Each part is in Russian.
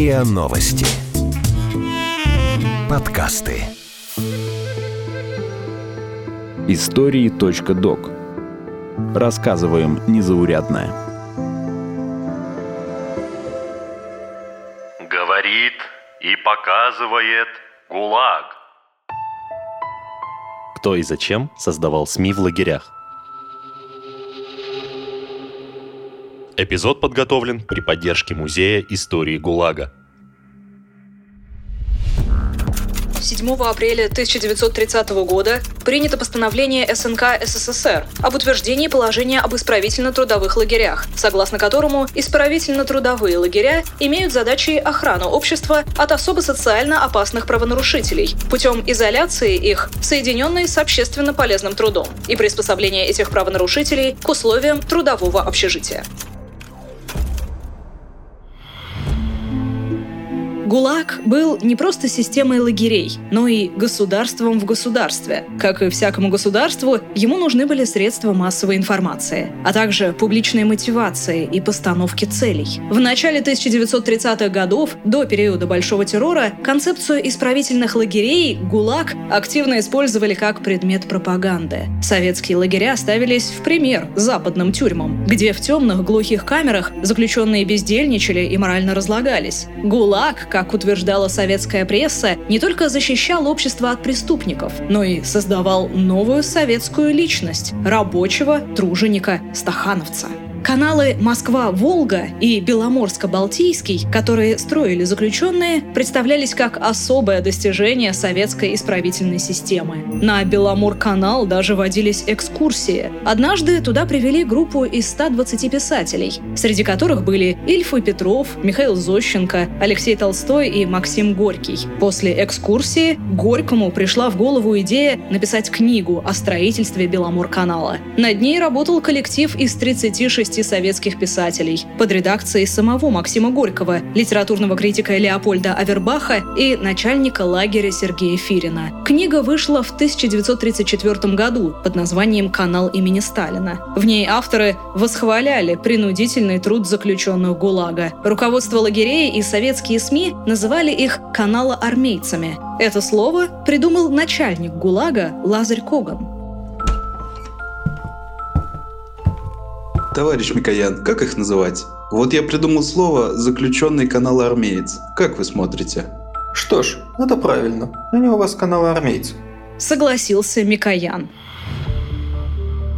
РИА Новости. Подкасты. Истории.док. Рассказываем незаурядное. Говорит и показывает ГУЛАГ. Кто и зачем создавал СМИ в лагерях? Эпизод подготовлен при поддержке Музея истории ГУЛАГа. 7 апреля 1930 года принято постановление СНК СССР об утверждении положения об исправительно-трудовых лагерях, согласно которому исправительно-трудовые лагеря имеют задачей охрану общества от особо социально опасных правонарушителей путем изоляции их, соединенной с общественно полезным трудом, и приспособления этих правонарушителей к условиям трудового общежития. ГУЛАГ был не просто системой лагерей, но и государством в государстве. Как и всякому государству, ему нужны были средства массовой информации, а также публичной мотивации и постановки целей. В начале 1930-х годов, до периода Большого террора, концепцию исправительных лагерей ГУЛАГ активно использовали как предмет пропаганды. Советские лагеря ставились в пример западным тюрьмам, где в темных глухих камерах заключенные бездельничали и морально разлагались. ГУЛАГ, как как утверждала советская пресса, не только защищал общество от преступников, но и создавал новую советскую личность – рабочего труженика стахановца. Каналы Москва-Волга и Беломорско-Балтийский, которые строили заключенные, представлялись как особое достижение советской исправительной системы. На Беломор-канал даже водились экскурсии. Однажды туда привели группу из 120 писателей, среди которых были Ильф Петров, Михаил Зощенко, Алексей Толстой и Максим Горький. После экскурсии Горькому пришла в голову идея написать книгу о строительстве Беломор-канала. Над ней работал коллектив из 36 шести советских писателей под редакцией самого Максима Горького, литературного критика Леопольда Авербаха и начальника лагеря Сергея Фирина. Книга вышла в 1934 году под названием «Канал имени Сталина». В ней авторы восхваляли принудительный труд заключенных ГУЛАГа. Руководство лагерей и советские СМИ называли их «каналоармейцами». Это слово придумал начальник ГУЛАГа Лазарь Коган. Товарищ Микоян, как их называть? Вот я придумал слово «заключенный канал армеец». Как вы смотрите? Что ж, это правильно. Они у вас каналы армейцы. Согласился Микоян.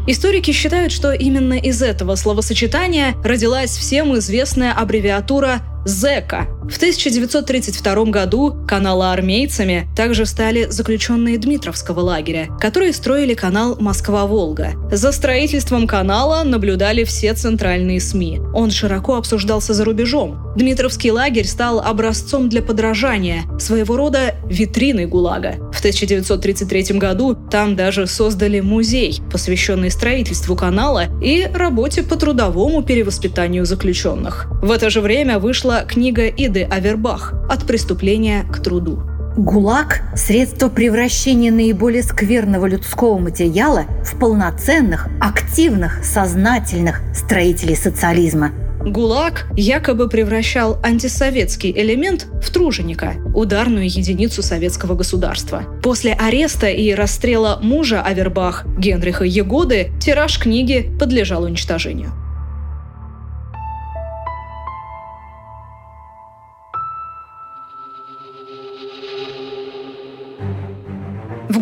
Историки считают, что именно из этого словосочетания родилась всем известная аббревиатура ЗЭКа. В 1932 году каналоармейцами также стали заключенные Дмитровского лагеря, которые строили канал Москва-Волга. За строительством канала наблюдали все центральные СМИ. Он широко обсуждался за рубежом. Дмитровский лагерь стал образцом для подражания, своего рода витриной ГУЛАГа. В 1933 году там даже создали музей, посвященный строительству канала и работе по трудовому перевоспитанию заключенных. В это же время вышла книга Иды Авербах «От преступления к труду». ГУЛАГ – средство превращения наиболее скверного людского материала в полноценных, активных, сознательных строителей социализма. ГУЛАГ якобы превращал антисоветский элемент в труженика, ударную единицу советского государства. После ареста и расстрела мужа Авербах Генриха Егоды тираж книги подлежал уничтожению.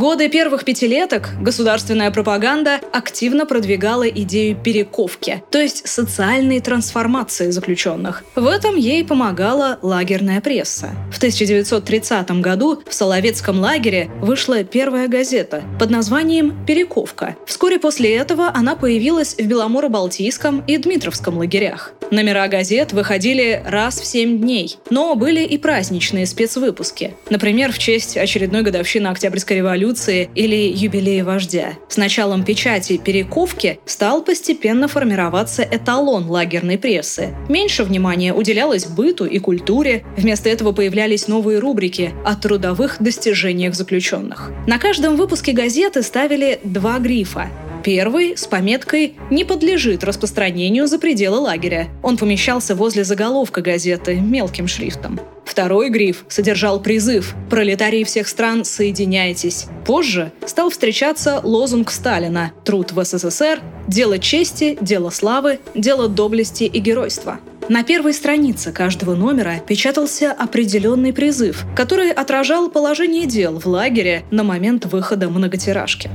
Годы первых пятилеток государственная пропаганда активно продвигала идею перековки, то есть социальной трансформации заключенных. В этом ей помогала лагерная пресса. В 1930 году в Соловецком лагере вышла первая газета под названием «Перековка». Вскоре после этого она появилась в Беломоро-Балтийском и Дмитровском лагерях. Номера газет выходили раз в семь дней, но были и праздничные спецвыпуски. Например, в честь очередной годовщины Октябрьской революции революции или юбилея вождя. С началом печати перековки стал постепенно формироваться эталон лагерной прессы. Меньше внимания уделялось быту и культуре, вместо этого появлялись новые рубрики о трудовых достижениях заключенных. На каждом выпуске газеты ставили два грифа Первый с пометкой «Не подлежит распространению за пределы лагеря». Он помещался возле заголовка газеты мелким шрифтом. Второй гриф содержал призыв «Пролетарии всех стран, соединяйтесь». Позже стал встречаться лозунг Сталина «Труд в СССР, дело чести, дело славы, дело доблести и геройства». На первой странице каждого номера печатался определенный призыв, который отражал положение дел в лагере на момент выхода многотиражки.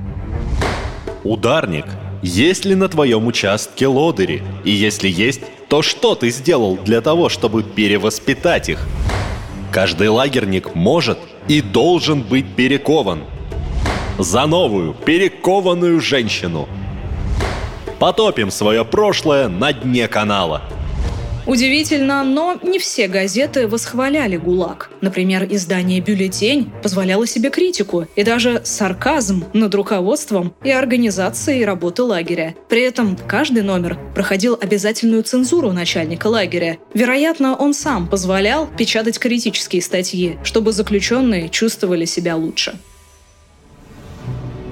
Ударник, есть ли на твоем участке лодыри? И если есть, то что ты сделал для того, чтобы перевоспитать их? Каждый лагерник может и должен быть перекован. За новую, перекованную женщину. Потопим свое прошлое на дне канала – Удивительно, но не все газеты восхваляли ГУЛАГ. Например, издание «Бюллетень» позволяло себе критику и даже сарказм над руководством и организацией работы лагеря. При этом каждый номер проходил обязательную цензуру начальника лагеря. Вероятно, он сам позволял печатать критические статьи, чтобы заключенные чувствовали себя лучше.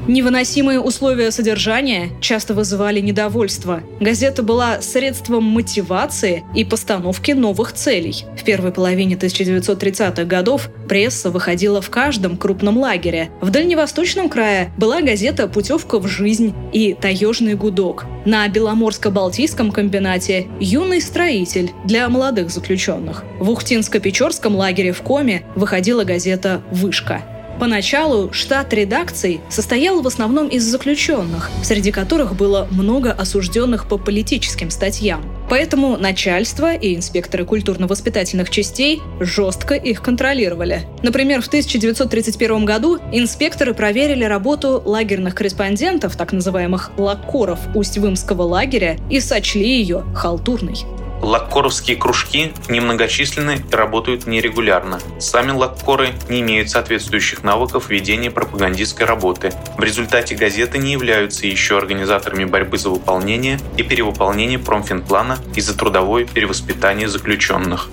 Невыносимые условия содержания часто вызывали недовольство. Газета была средством мотивации и постановки новых целей. В первой половине 1930-х годов пресса выходила в каждом крупном лагере. В Дальневосточном крае была газета «Путевка в жизнь» и «Таежный гудок». На Беломорско-Балтийском комбинате «Юный строитель» для молодых заключенных. В Ухтинско-Печорском лагере в Коме выходила газета «Вышка». Поначалу штат редакций состоял в основном из заключенных, среди которых было много осужденных по политическим статьям. Поэтому начальство и инспекторы культурно-воспитательных частей жестко их контролировали. Например, в 1931 году инспекторы проверили работу лагерных корреспондентов, так называемых лаккоров Усть-Вымского лагеря, и сочли ее халтурной. Лаккоровские кружки немногочисленны и работают нерегулярно. Сами лаккоры не имеют соответствующих навыков ведения пропагандистской работы. В результате газеты не являются еще организаторами борьбы за выполнение и перевыполнение промфинплана и за трудовое перевоспитание заключенных.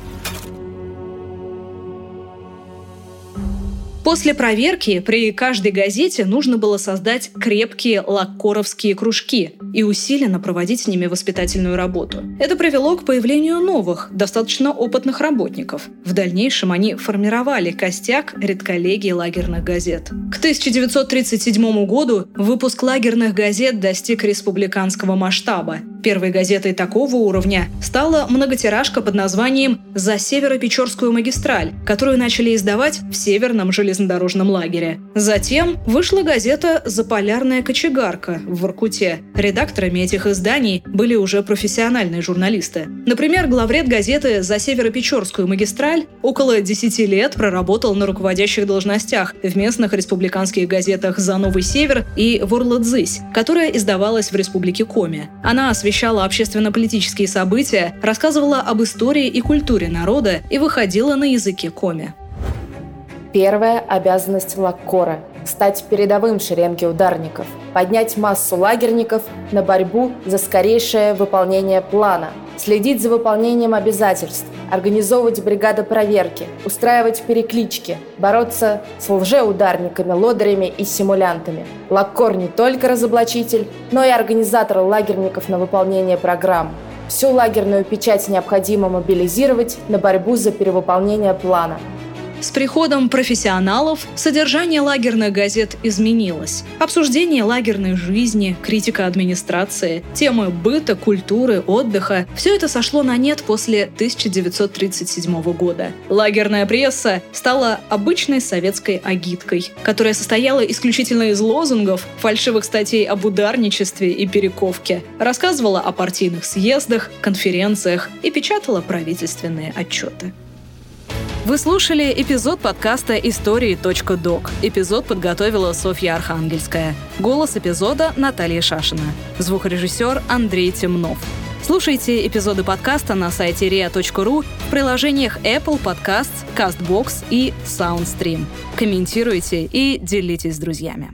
После проверки при каждой газете нужно было создать крепкие лаккоровские кружки и усиленно проводить с ними воспитательную работу. Это привело к появлению новых, достаточно опытных работников. В дальнейшем они формировали костяк редколлегии лагерных газет. К 1937 году выпуск лагерных газет достиг республиканского масштаба. Первой газетой такого уровня стала многотиражка под названием «За Северо-Печорскую магистраль», которую начали издавать в Северном железнодорожном лагере. Затем вышла газета «Заполярная кочегарка» в Воркуте. Редакторами этих изданий были уже профессиональные журналисты. Например, главред газеты «За Северо-Печорскую магистраль» около 10 лет проработал на руководящих должностях в местных республиканских газетах «За Новый Север» и «Ворладзысь», которая издавалась в республике Коми. Она освещала освещала общественно-политические события, рассказывала об истории и культуре народа и выходила на языке коми. Первая обязанность Лаккора – стать передовым в шеренге ударников, поднять массу лагерников на борьбу за скорейшее выполнение плана, следить за выполнением обязательств, организовывать бригады проверки, устраивать переклички, бороться с лжеударниками, лодырями и симулянтами. Лаккор не только разоблачитель, но и организатор лагерников на выполнение программ. Всю лагерную печать необходимо мобилизировать на борьбу за перевыполнение плана – с приходом профессионалов содержание лагерных газет изменилось. Обсуждение лагерной жизни, критика администрации, темы быта, культуры, отдыха – все это сошло на нет после 1937 года. Лагерная пресса стала обычной советской агиткой, которая состояла исключительно из лозунгов, фальшивых статей об ударничестве и перековке, рассказывала о партийных съездах, конференциях и печатала правительственные отчеты. Вы слушали эпизод подкаста «Истории.док». Эпизод подготовила Софья Архангельская. Голос эпизода Наталья Шашина. Звукорежиссер Андрей Темнов. Слушайте эпизоды подкаста на сайте ria.ru в приложениях Apple Podcasts, CastBox и SoundStream. Комментируйте и делитесь с друзьями.